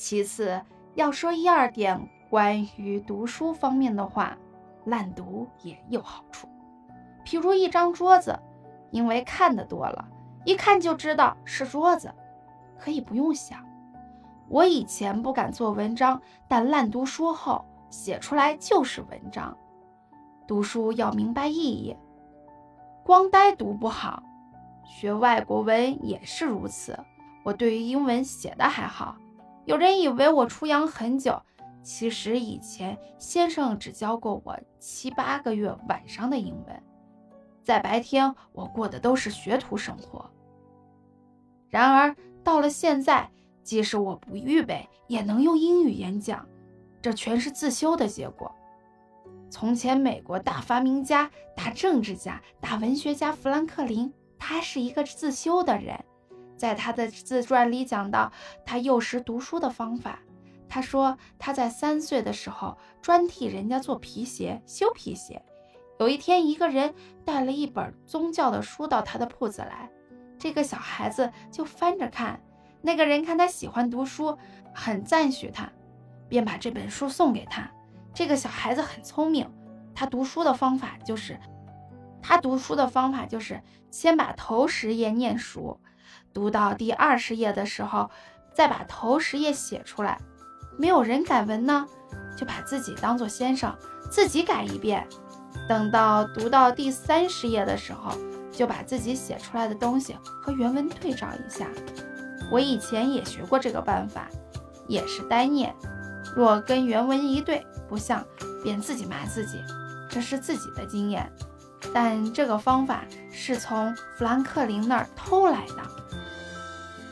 其次，要说一二点关于读书方面的话，烂读也有好处。譬如一张桌子，因为看的多了，一看就知道是桌子，可以不用想。我以前不敢做文章，但烂读书后写出来就是文章。读书要明白意义，光呆读不好。学外国文也是如此。我对于英文写的还好，有人以为我出洋很久，其实以前先生只教过我七八个月晚上的英文，在白天我过的都是学徒生活。然而到了现在。即使我不预备，也能用英语演讲，这全是自修的结果。从前，美国大发明家、大政治家、大文学家富兰克林，他是一个自修的人。在他的自传里讲到他幼时读书的方法。他说他在三岁的时候专替人家做皮鞋、修皮鞋。有一天，一个人带了一本宗教的书到他的铺子来，这个小孩子就翻着看。那个人看他喜欢读书，很赞许他，便把这本书送给他。这个小孩子很聪明，他读书的方法就是，他读书的方法就是先把头十页念熟，读到第二十页的时候，再把头十页写出来。没有人改文呢，就把自己当做先生，自己改一遍。等到读到第三十页的时候，就把自己写出来的东西和原文对照一下。我以前也学过这个办法，也是单念，若跟原文一对不像，便自己骂自己，这是自己的经验。但这个方法是从富兰克林那儿偷来的，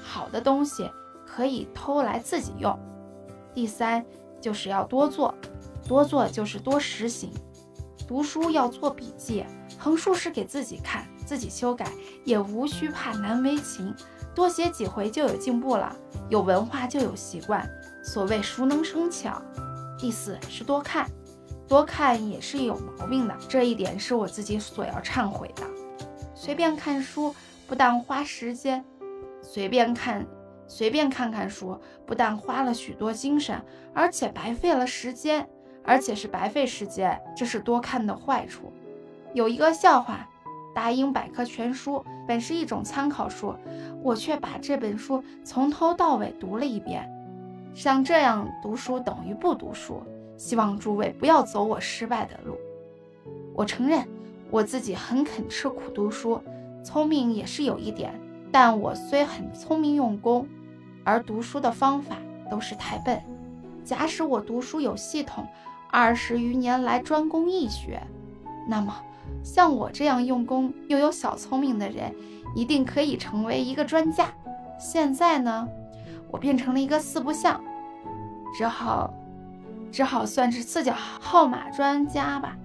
好的东西可以偷来自己用。第三就是要多做，多做就是多实行。读书要做笔记，横竖是给自己看，自己修改，也无需怕难为情。多写几回就有进步了，有文化就有习惯。所谓熟能生巧。第四是多看，多看也是有毛病的，这一点是我自己所要忏悔的。随便看书不但花时间，随便看随便看看书不但花了许多精神，而且白费了时间，而且是白费时间，这是多看的坏处。有一个笑话。大英百科全书本是一种参考书，我却把这本书从头到尾读了一遍。像这样读书等于不读书，希望诸位不要走我失败的路。我承认我自己很肯吃苦读书，聪明也是有一点，但我虽很聪明用功，而读书的方法都是太笨。假使我读书有系统，二十余年来专攻易学，那么。像我这样用功又有小聪明的人，一定可以成为一个专家。现在呢，我变成了一个四不像，只好，只好算是四角号码专家吧。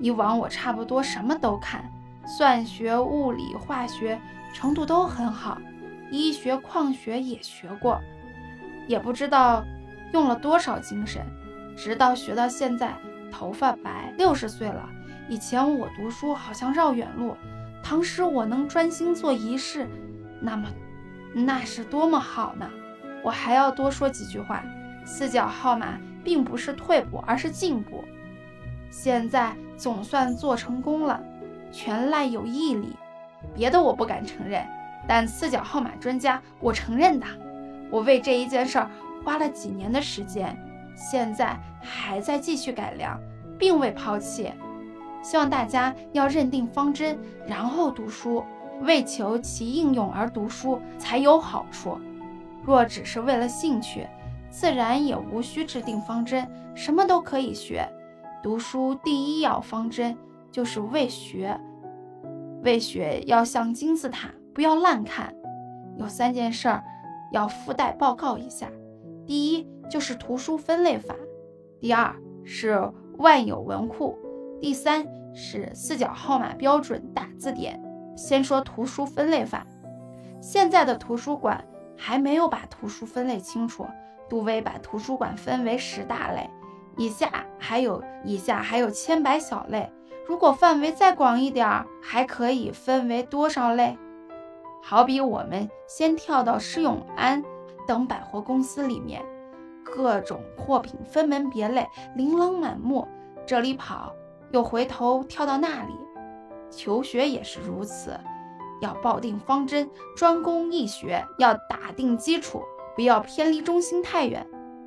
以往我差不多什么都看，算学、物理、化学程度都很好，医学、矿学也学过，也不知道用了多少精神，直到学到现在，头发白，六十岁了。以前我读书好像绕远路，倘使我能专心做一式，那么那是多么好呢！我还要多说几句话。四角号码并不是退步，而是进步。现在总算做成功了，全赖有毅力。别的我不敢承认，但四角号码专家我承认的。我为这一件事儿花了几年的时间，现在还在继续改良，并未抛弃。希望大家要认定方针，然后读书，为求其应用而读书才有好处。若只是为了兴趣，自然也无需制定方针，什么都可以学。读书第一要方针就是为学，为学要像金字塔，不要烂看。有三件事儿要附带报告一下：第一就是图书分类法；第二是万有文库。第三是四角号码标准大字典。先说图书分类法，现在的图书馆还没有把图书分类清楚。杜威把图书馆分为十大类，以下还有以下还有千百小类。如果范围再广一点儿，还可以分为多少类？好比我们先跳到施永安等百货公司里面，各种货品分门别类，琳琅满目，这里跑又回头跳到那里。求学也是如此，要抱定方针，专攻一学，要打定基础，不要偏离中心太远。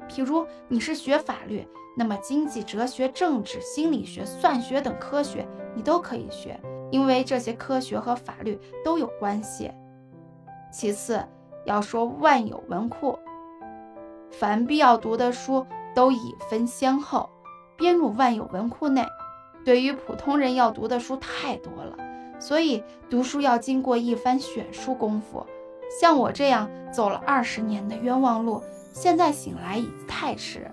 譬如你是学法律，那么经济、哲学、政治、心理学、算学等科学你都可以学，因为这些科学和法律都有关系。其次要说万有文库，凡必要读的书都已分先后，编入万有文库内。对于普通人要读的书太多了，所以读书要经过一番选书功夫。像我这样走了二十年的冤枉路，现在醒来已太迟。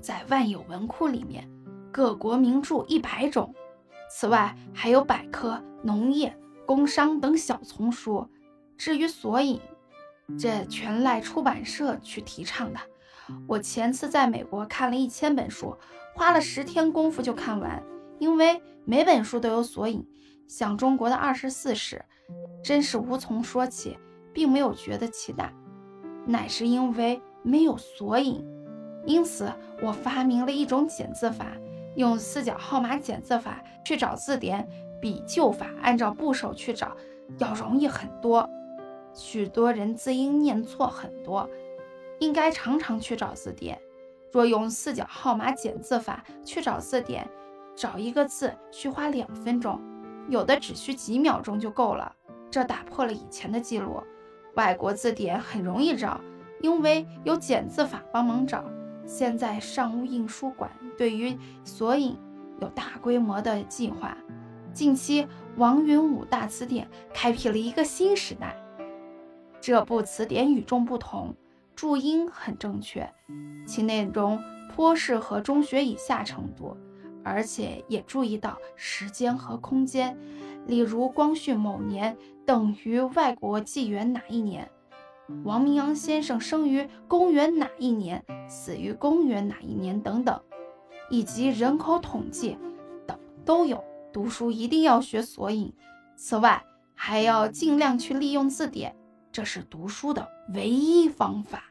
在万有文库里面，各国名著一百种，此外还有百科、农业、工商等小丛书。至于索引，这全赖出版社去提倡的。我前次在美国看了一千本书，花了十天功夫就看完。因为每本书都有索引，想中国的二十四史，真是无从说起，并没有觉得其大，乃是因为没有索引。因此，我发明了一种检字法，用四角号码检字法去找字典，比旧法按照部首去找要容易很多。许多人字音念错很多，应该常常去找字典。若用四角号码检字法去找字典，找一个字需花两分钟，有的只需几秒钟就够了。这打破了以前的记录。外国字典很容易找，因为有简字法帮忙找。现在上务印书馆对于索引有大规模的计划。近期王云武大词典开辟了一个新时代。这部词典与众不同，注音很正确，其内容颇适合中学以下程度。而且也注意到时间和空间，例如光绪某年等于外国纪元哪一年，王明阳先生生于公元哪一年，死于公元哪一年等等，以及人口统计等都有。读书一定要学索引，此外还要尽量去利用字典，这是读书的唯一方法。